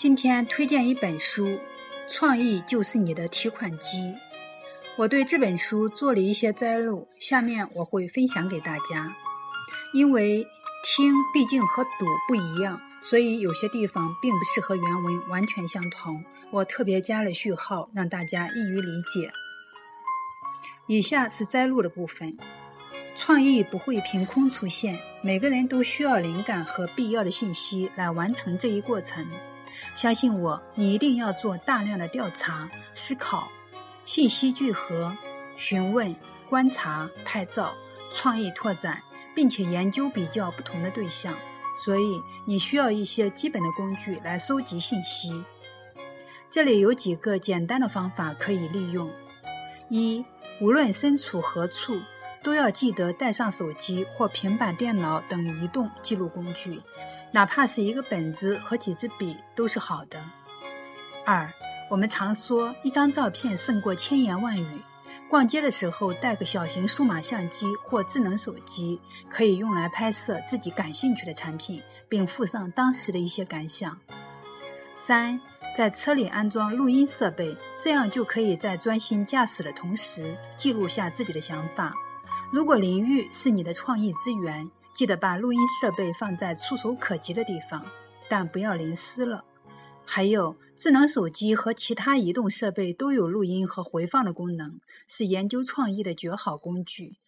今天推荐一本书，《创意就是你的提款机》。我对这本书做了一些摘录，下面我会分享给大家。因为听毕竟和读不一样，所以有些地方并不适合原文完全相同。我特别加了序号，让大家易于理解。以下是摘录的部分：创意不会凭空出现，每个人都需要灵感和必要的信息来完成这一过程。相信我，你一定要做大量的调查、思考、信息聚合、询问、观察、拍照、创意拓展，并且研究比较不同的对象。所以，你需要一些基本的工具来收集信息。这里有几个简单的方法可以利用：一、无论身处何处。都要记得带上手机或平板电脑等移动记录工具，哪怕是一个本子和几支笔都是好的。二，我们常说一张照片胜过千言万语，逛街的时候带个小型数码相机或智能手机，可以用来拍摄自己感兴趣的产品，并附上当时的一些感想。三，在车里安装录音设备，这样就可以在专心驾驶的同时记录下自己的想法。如果淋浴是你的创意之源，记得把录音设备放在触手可及的地方，但不要淋湿了。还有，智能手机和其他移动设备都有录音和回放的功能，是研究创意的绝好工具。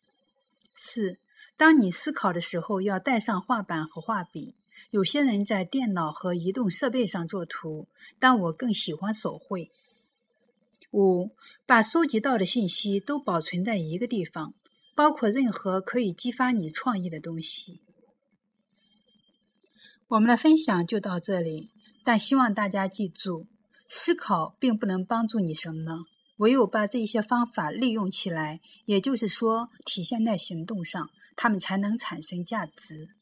四，当你思考的时候，要带上画板和画笔。有些人在电脑和移动设备上作图，但我更喜欢手绘。五，把收集到的信息都保存在一个地方。包括任何可以激发你创意的东西。我们的分享就到这里但希望大家记住思考并不能帮助你什么呢唯有把这些方法利用起来也就是说体现在行动上他们才能产生价值。